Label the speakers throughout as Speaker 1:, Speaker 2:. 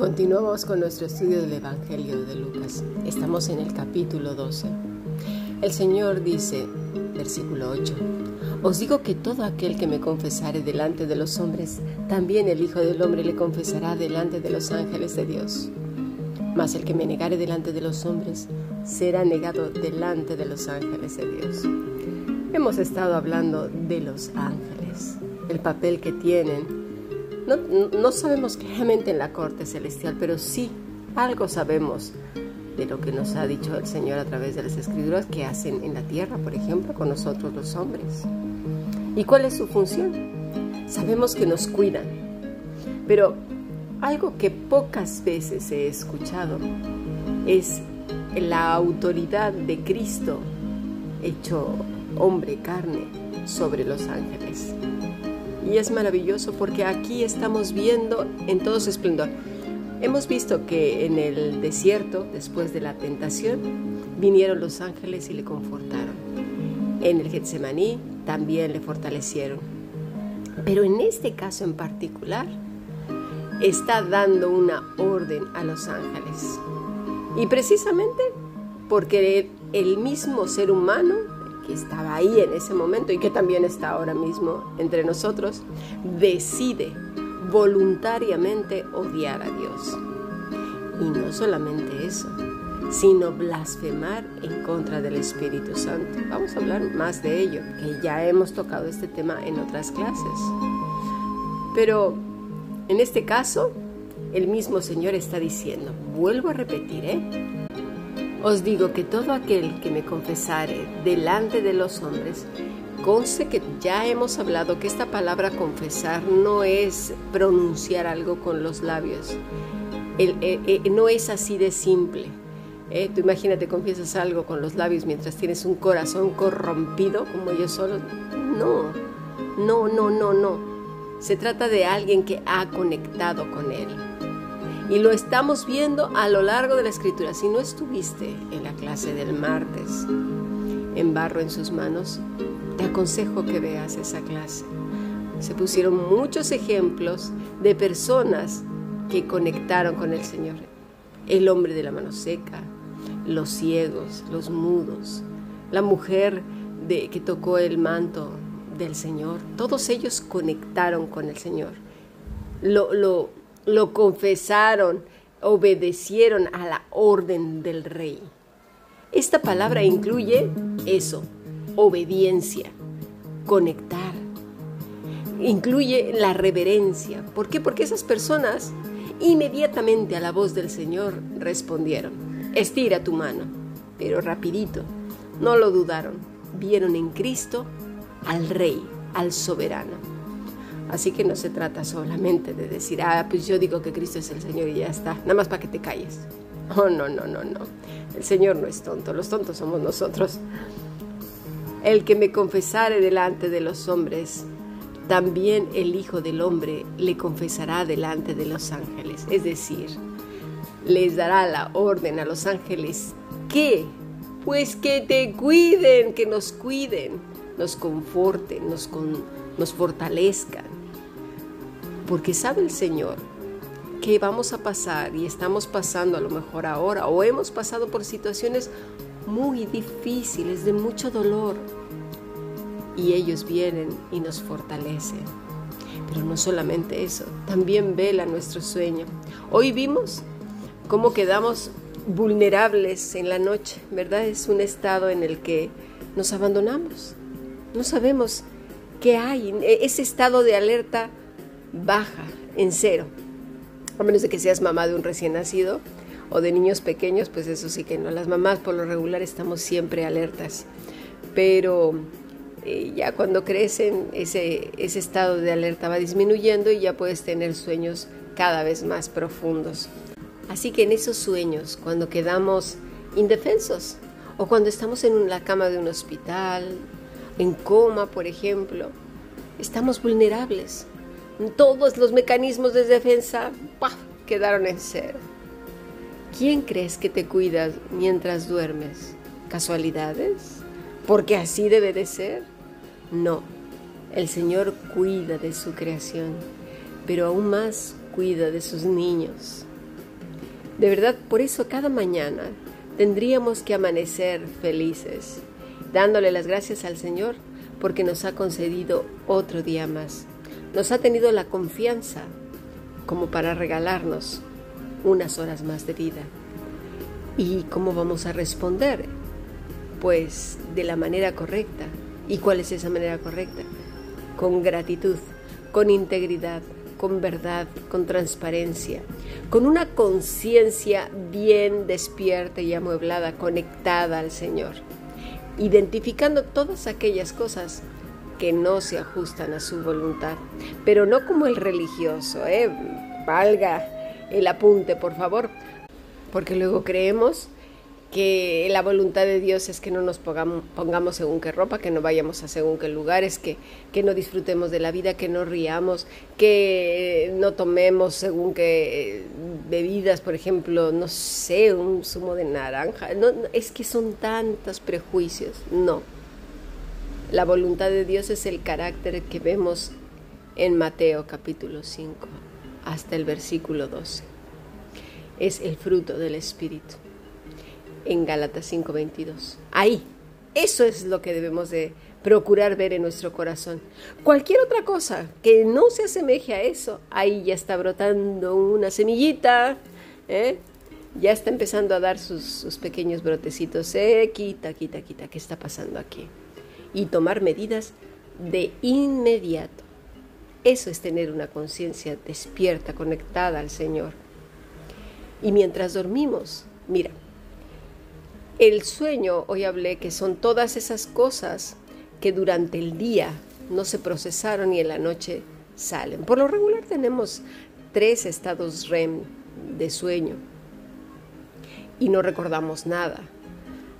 Speaker 1: Continuamos con nuestro estudio del Evangelio de Lucas. Estamos en el capítulo 12. El Señor dice, versículo 8, Os digo que todo aquel que me confesare delante de los hombres, también el Hijo del Hombre le confesará delante de los ángeles de Dios. Mas el que me negare delante de los hombres, será negado delante de los ángeles de Dios. Hemos estado hablando de los ángeles, el papel que tienen no, sabemos claramente en la corte celestial, pero sí algo sabemos de lo que nos ha dicho el Señor a través de las escrituras que hacen en la tierra, por ejemplo, con nosotros los hombres. ¿Y cuál es su función? Sabemos que nos cuidan, pero algo que pocas veces he escuchado es la autoridad de Cristo hecho hombre, carne, sobre los ángeles. Y es maravilloso porque aquí estamos viendo en todo su esplendor. Hemos visto que en el desierto, después de la tentación, vinieron los ángeles y le confortaron. En el Getsemaní también le fortalecieron. Pero en este caso en particular, está dando una orden a los ángeles. Y precisamente porque el mismo ser humano estaba ahí en ese momento y que también está ahora mismo entre nosotros, decide voluntariamente odiar a Dios. Y no solamente eso, sino blasfemar en contra del Espíritu Santo. Vamos a hablar más de ello, que ya hemos tocado este tema en otras clases. Pero en este caso, el mismo Señor está diciendo, vuelvo a repetir, ¿eh? Os digo que todo aquel que me confesare delante de los hombres, conste que ya hemos hablado que esta palabra confesar no es pronunciar algo con los labios, eh, eh, no es así de simple. ¿eh? Tú imagínate, confiesas algo con los labios mientras tienes un corazón corrompido como yo solo. No, no, no, no, no. Se trata de alguien que ha conectado con Él y lo estamos viendo a lo largo de la escritura. Si no estuviste en la clase del martes en barro en sus manos, te aconsejo que veas esa clase. Se pusieron muchos ejemplos de personas que conectaron con el Señor. El hombre de la mano seca, los ciegos, los mudos, la mujer de, que tocó el manto del Señor. Todos ellos conectaron con el Señor. Lo, lo, lo confesaron, obedecieron a la orden del rey. Esta palabra incluye eso, obediencia, conectar. Incluye la reverencia. ¿Por qué? Porque esas personas inmediatamente a la voz del Señor respondieron, estira tu mano, pero rapidito, no lo dudaron, vieron en Cristo al Rey, al soberano. Así que no se trata solamente de decir, ah, pues yo digo que Cristo es el Señor y ya está, nada más para que te calles. Oh, no, no, no, no. El Señor no es tonto, los tontos somos nosotros. El que me confesare delante de los hombres, también el Hijo del Hombre le confesará delante de los ángeles. Es decir, les dará la orden a los ángeles que, pues que te cuiden, que nos cuiden, nos conforten, nos, nos fortalezcan porque sabe el Señor que vamos a pasar y estamos pasando a lo mejor ahora o hemos pasado por situaciones muy difíciles, de mucho dolor. Y ellos vienen y nos fortalecen. Pero no solamente eso, también vela nuestro sueño. Hoy vimos cómo quedamos vulnerables en la noche, ¿verdad? Es un estado en el que nos abandonamos. No sabemos qué hay. Ese estado de alerta baja, en cero. A menos de que seas mamá de un recién nacido o de niños pequeños, pues eso sí que no. Las mamás por lo regular estamos siempre alertas. Pero eh, ya cuando crecen, ese, ese estado de alerta va disminuyendo y ya puedes tener sueños cada vez más profundos. Así que en esos sueños, cuando quedamos indefensos o cuando estamos en la cama de un hospital, en coma, por ejemplo, estamos vulnerables todos los mecanismos de defensa quedaron en cero. ¿Quién crees que te cuida mientras duermes? ¿Casualidades? ¿Porque así debe de ser? No, el Señor cuida de su creación, pero aún más cuida de sus niños. De verdad, por eso cada mañana tendríamos que amanecer felices, dándole las gracias al Señor porque nos ha concedido otro día más. Nos ha tenido la confianza como para regalarnos unas horas más de vida. ¿Y cómo vamos a responder? Pues de la manera correcta. ¿Y cuál es esa manera correcta? Con gratitud, con integridad, con verdad, con transparencia, con una conciencia bien despierta y amueblada, conectada al Señor, identificando todas aquellas cosas que no se ajustan a su voluntad, pero no como el religioso, ¿eh? valga el apunte, por favor, porque luego creemos que la voluntad de Dios es que no nos pongamos, según qué ropa, que no vayamos a según qué lugares, que, que no disfrutemos de la vida, que no riamos, que no tomemos según qué bebidas, por ejemplo, no sé, un zumo de naranja. No, es que son tantos prejuicios. No. La voluntad de Dios es el carácter que vemos en Mateo capítulo 5 hasta el versículo 12. Es el fruto del Espíritu en Gálatas 5:22. Ahí, eso es lo que debemos de procurar ver en nuestro corazón. Cualquier otra cosa que no se asemeje a eso, ahí ya está brotando una semillita, ¿eh? ya está empezando a dar sus, pequeños brotecitos. Eh, quita, quita, quita, ¿qué está pasando aquí? Y tomar medidas de inmediato. Eso es tener una conciencia despierta, conectada al Señor. Y mientras dormimos, mira, el sueño, hoy hablé que son todas esas cosas que durante el día no se procesaron y en la noche salen. Por lo regular tenemos tres estados REM de sueño y no recordamos nada.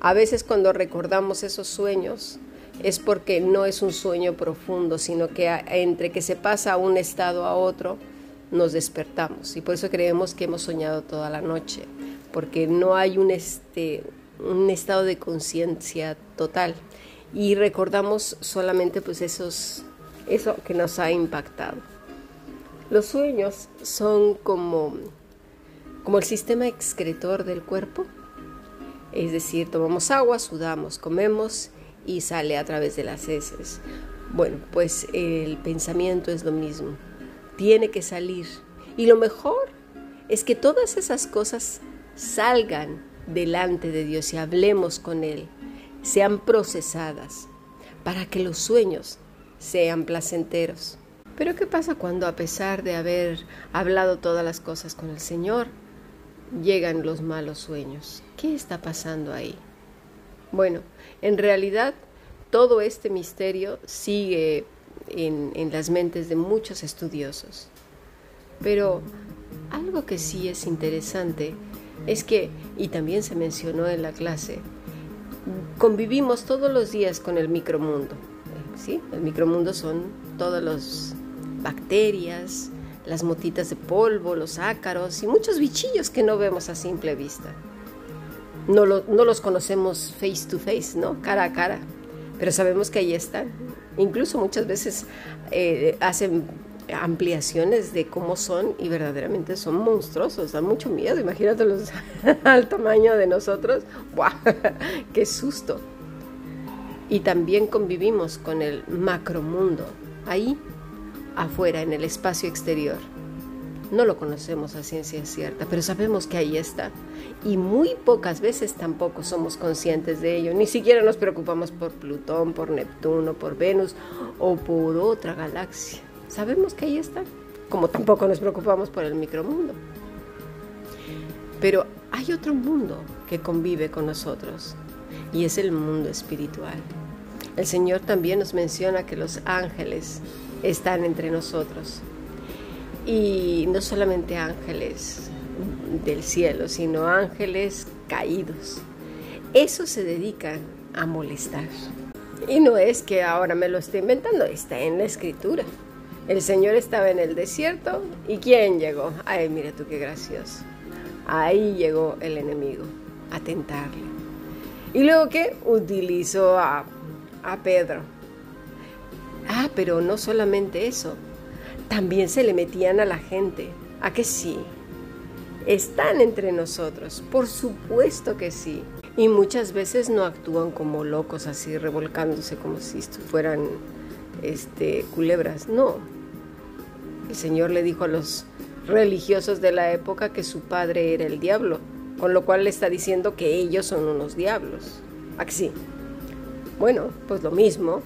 Speaker 1: A veces cuando recordamos esos sueños es porque no es un sueño profundo, sino que entre que se pasa un estado a otro, nos despertamos. Y por eso creemos que hemos soñado toda la noche, porque no hay un, este, un estado de conciencia total y recordamos solamente pues esos eso que nos ha impactado. Los sueños son como como el sistema excretor del cuerpo, es decir, tomamos agua, sudamos, comemos y sale a través de las heces. Bueno, pues el pensamiento es lo mismo. Tiene que salir. Y lo mejor es que todas esas cosas salgan delante de Dios y hablemos con Él, sean procesadas para que los sueños sean placenteros. Pero ¿qué pasa cuando a pesar de haber hablado todas las cosas con el Señor, llegan los malos sueños? ¿Qué está pasando ahí? Bueno, en realidad todo este misterio sigue en, las mentes de muchos estudiosos. Pero algo que sí es interesante es que, y también se mencionó en la clase, convivimos todos los días con el micromundo. ¿sí? El micromundo son todas las bacterias, las motitas de polvo, los ácaros y muchos bichillos que no vemos a simple vista. No, no los conocemos face to face, ¿no? Cara a cara, pero sabemos que ahí están. Incluso muchas veces eh, hacen ampliaciones de cómo son y verdaderamente son monstruosos, dan mucho miedo, imagínatelos al tamaño de nosotros, ¡guau! ¡Qué susto! Y también convivimos con el macromundo, ahí afuera, en el espacio exterior. No lo conocemos a ciencia cierta, pero sabemos que ahí está. Y muy pocas veces tampoco somos conscientes de ello. Ni siquiera nos preocupamos por Plutón, por Neptuno, por Venus o por otra galaxia. Sabemos que ahí está, como tampoco nos preocupamos por el micromundo. Pero hay otro mundo que convive con nosotros y es el mundo espiritual. El Señor también nos menciona que los ángeles están entre nosotros. Y no solamente ángeles del cielo, sino ángeles caídos. Eso se dedican a molestar. Y no es que ahora me lo esté inventando, está en la escritura. El Señor estaba en el desierto y ¿quién llegó? Ay, mira tú qué gracioso. Ahí llegó el enemigo a tentarle. ¿Y luego qué? Utilizó a, a Pedro. Ah, pero no solamente eso. También se le metían a la gente. ¿A que sí? Están entre nosotros, por supuesto que sí. Y muchas veces no actúan como locos así, revolcándose como si fueran este, culebras. No. El Señor le dijo a los religiosos de la época que su padre era el diablo, con lo cual le está diciendo que ellos son unos diablos. Así. Bueno, pues lo mismo.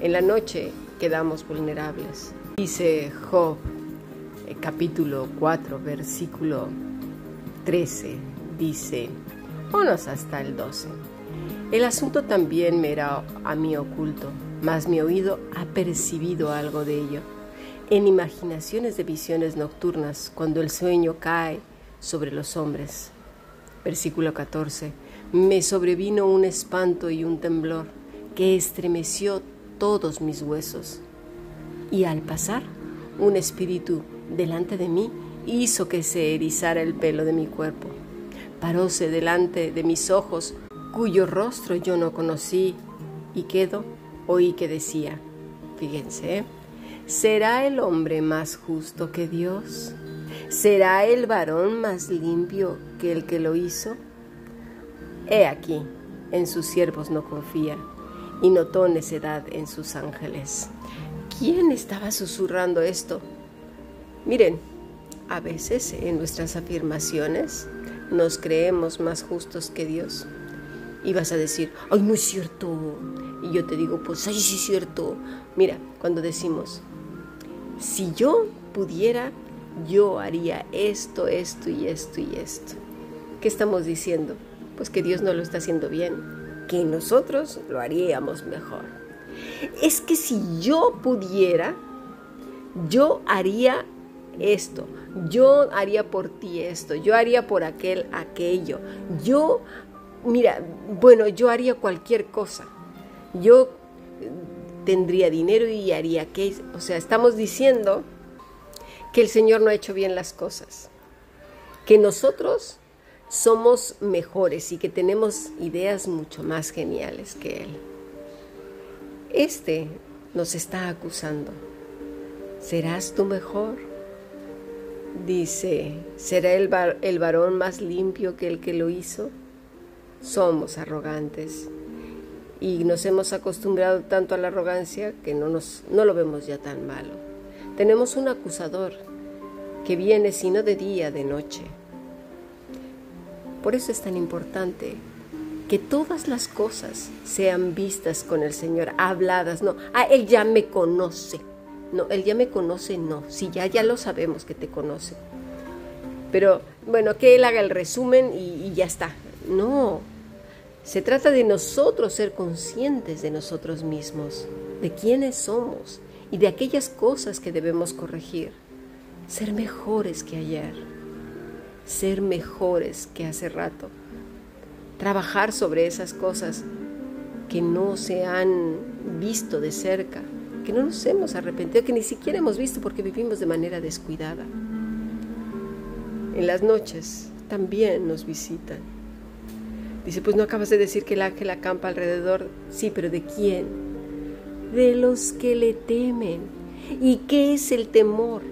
Speaker 1: En la noche quedamos vulnerables. Dice Job, eh, capítulo 4, versículo 13, dice, Vámonos hasta el 12. El asunto también me era a mí oculto, mas mi oído ha percibido algo de ello. En imaginaciones de visiones nocturnas, cuando el sueño cae sobre los hombres. Versículo 14. Me sobrevino un espanto y un temblor que estremeció todos mis huesos. Y al pasar, un espíritu delante de mí hizo que se erizara el pelo de mi cuerpo. Paróse delante de mis ojos, cuyo rostro yo no conocí, y quedo oí que decía, fíjense. ¿será el hombre más justo que Dios? ¿Será el varón más limpio que el que lo hizo? He aquí, en sus siervos no confía, y notó necedad en sus ángeles. ¿Quién estaba susurrando esto? Miren, a veces en nuestras afirmaciones nos creemos más justos que Dios. Y vas a decir, ay, no es cierto. Y yo te digo, pues, ay, sí es cierto. Mira, cuando decimos, si yo pudiera, yo haría esto, esto y esto y esto. ¿Qué estamos diciendo? Pues que Dios no lo está haciendo bien, que nosotros lo haríamos mejor. Es que si yo pudiera, yo haría esto, yo haría por ti esto, yo haría por aquel aquello, yo, mira, bueno, yo haría cualquier cosa, yo tendría dinero y haría que, o sea, estamos diciendo que el Señor no ha hecho bien las cosas, que nosotros somos mejores y que tenemos ideas mucho más geniales que Él. Este nos está acusando. ¿Serás tú mejor? Dice, ¿será el, el varón más limpio que el que lo hizo? Somos arrogantes y nos hemos acostumbrado tanto a la arrogancia que no, nos, no lo vemos ya tan malo. Tenemos un acusador que viene sino de día, de noche. Por eso es tan importante que todas las cosas sean vistas con el Señor, habladas, no, ah, Él ya me conoce. No, él ya me conoce, no. Si ya, ya lo sabemos que te conoce. Pero bueno, que él haga el resumen y, y ya está. No. Se trata de nosotros ser conscientes de nosotros mismos, de quiénes somos y de aquellas cosas que debemos corregir. Ser mejores que ayer. Ser mejores que hace rato. Trabajar sobre esas cosas que no se han visto de cerca que no nos hemos arrepentido, que ni siquiera hemos visto porque vivimos de manera descuidada. En las noches también nos visitan. Dice, pues no acabas de decir que el ángel acampa alrededor. Sí, pero ¿de quién? De los que le temen. ¿Y qué es el temor?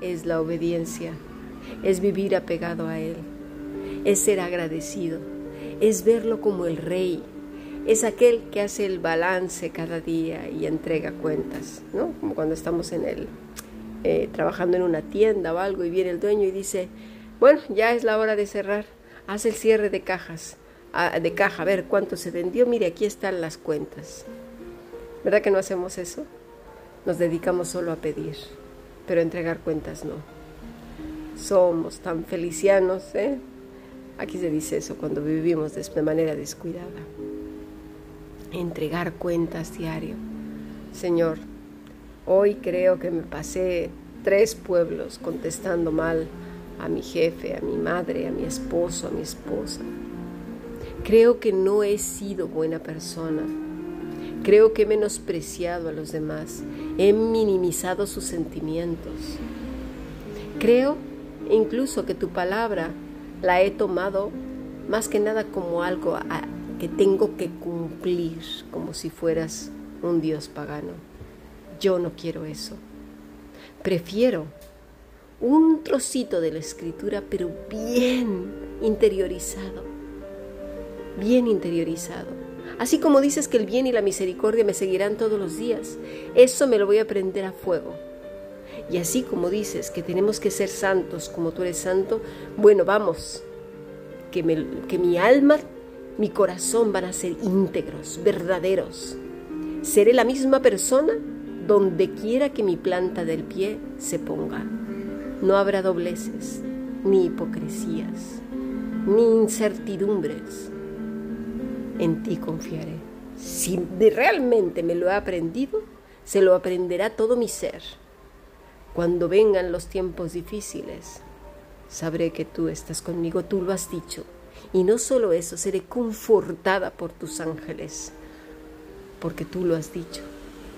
Speaker 1: Es la obediencia, es vivir apegado a Él, es ser agradecido, es verlo como el rey, es aquel que hace el balance cada día y entrega cuentas, ¿no? Como cuando estamos en el, eh, trabajando en una tienda o algo y viene el dueño y dice, bueno, ya es la hora de cerrar, haz el cierre de cajas, de caja, a ver cuánto se vendió, mire, aquí están las cuentas. ¿Verdad que no hacemos eso? Nos dedicamos solo a pedir, pero entregar cuentas no. Somos tan felicianos, ¿eh? Aquí se dice eso cuando vivimos de manera descuidada entregar cuentas diario. Señor, hoy creo que me pasé tres pueblos contestando mal a mi jefe, a mi madre, a mi esposo, a mi esposa. Creo que no he sido buena persona. Creo que he menospreciado a los demás. He minimizado sus sentimientos. Creo incluso que tu palabra la he tomado más que nada como algo que tengo que cumplir como si fueras un Dios pagano. Yo no quiero eso. Prefiero un trocito de la escritura, pero bien interiorizado, bien interiorizado. Así como dices que el bien y la misericordia me seguirán todos los días, eso me lo voy a prender a fuego. Y así como dices que tenemos que ser santos como tú eres santo, bueno, vamos, que, mi alma, mi corazón van a ser íntegros, verdaderos. Seré la misma persona donde quiera que mi planta del pie se ponga. No habrá dobleces, ni hipocresías, ni incertidumbres. En ti confiaré. Si realmente me lo he aprendido, se lo aprenderá todo mi ser. Cuando vengan los tiempos difíciles, sabré que tú estás conmigo, tú lo has dicho. Y no solo eso, seré confortada por tus ángeles, porque tú lo has dicho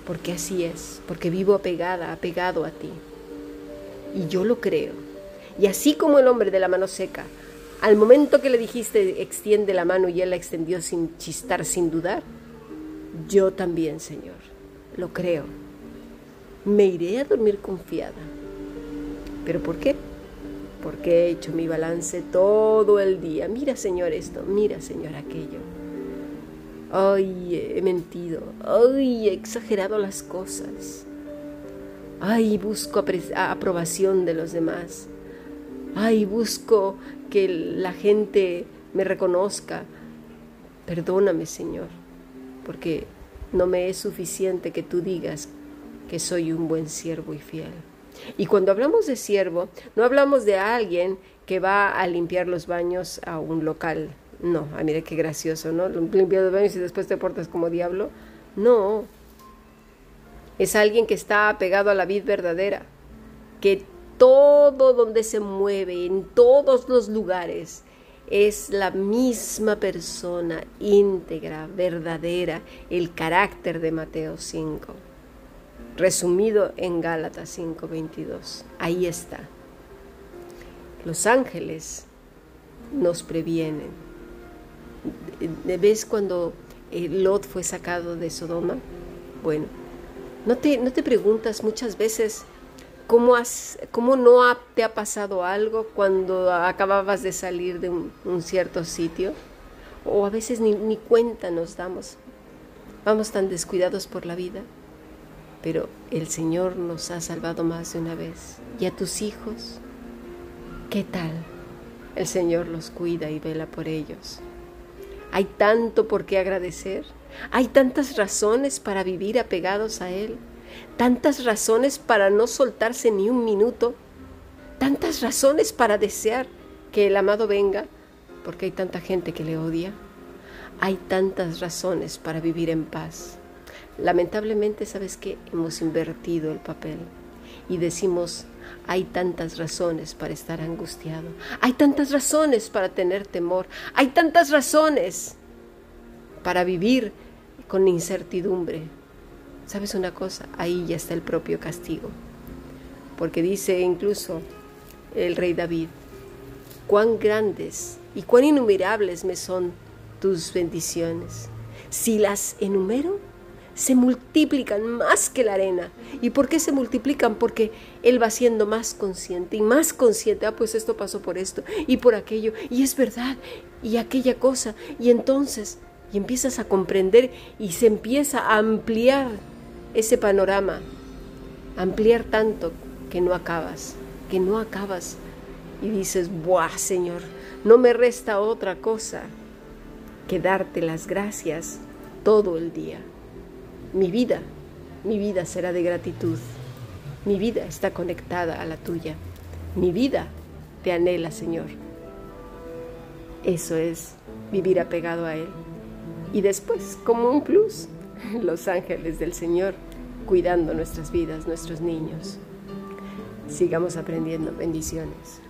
Speaker 1: porque así es, porque vivo apegada, apegado a ti. Y yo lo creo. Y así como el hombre de la mano seca, al momento que le dijiste extiende la mano y él la extendió sin chistar, sin dudar, yo también, Señor, lo creo. Me iré a dormir confiada. ¿Pero por qué? Porque he hecho mi balance todo el día. Mira, Señor, esto, mira, Señor, aquello ay, he mentido, ay, he exagerado las cosas, ay, busco aprobación de los demás, ay, busco que la gente me reconozca. Perdóname, Señor, porque no me es suficiente que tú digas que soy un buen siervo y fiel. Y cuando hablamos de siervo, no hablamos de alguien que va a limpiar los baños a un local no, ah, mira qué gracioso, ¿no? Limpiar los baños y después te portas como diablo. No. Es alguien que está apegado a la vida verdadera, que todo donde se mueve, en todos los lugares, es la misma persona íntegra, verdadera, el carácter de Mateo 5, resumido en Gálatas 5:22. Ahí está. Los ángeles nos previenen ¿Ves cuando eh, Lot fue sacado de Sodoma? Bueno, ¿no te, no te preguntas muchas veces cómo, has, cómo no te ha pasado algo cuando acababas de salir de un, cierto sitio? O a veces ni, ni cuenta nos damos. Vamos tan descuidados por la vida. Pero el Señor nos ha salvado más de una vez. ¿Y a tus hijos? ¿Qué tal? El Señor los cuida y vela por ellos. Hay tanto por qué agradecer. Hay tantas razones para vivir apegados a Él. Tantas razones para no soltarse ni un minuto. Tantas razones para desear que el amado venga, porque hay tanta gente que le odia. Hay tantas razones para vivir en paz. Lamentablemente, ¿sabes qué? Hemos invertido el papel y decimos, hay tantas razones para estar angustiado, hay tantas razones para tener temor, hay tantas razones para vivir con incertidumbre. ¿Sabes una cosa? Ahí ya está el propio castigo. Porque dice incluso el rey David, cuán grandes y cuán innumerables me son tus bendiciones. Si las enumero, se multiplican más que la arena. ¿Y por qué se multiplican? Porque Él va siendo más consciente y más consciente. Ah, pues esto pasó por esto y por aquello. Y es verdad. Y aquella cosa. Y entonces, y empiezas a comprender y se empieza a ampliar ese panorama. Ampliar tanto que no acabas. Que no acabas. Y dices, ¡buah, Señor! No me resta otra cosa que darte las gracias todo el día. Mi vida, mi vida será de gratitud. Mi vida está conectada a la tuya. Mi vida te anhela, Señor. Eso es vivir apegado a Él. Y después, como un plus, los ángeles del Señor cuidando nuestras vidas, nuestros niños. Sigamos aprendiendo. Bendiciones.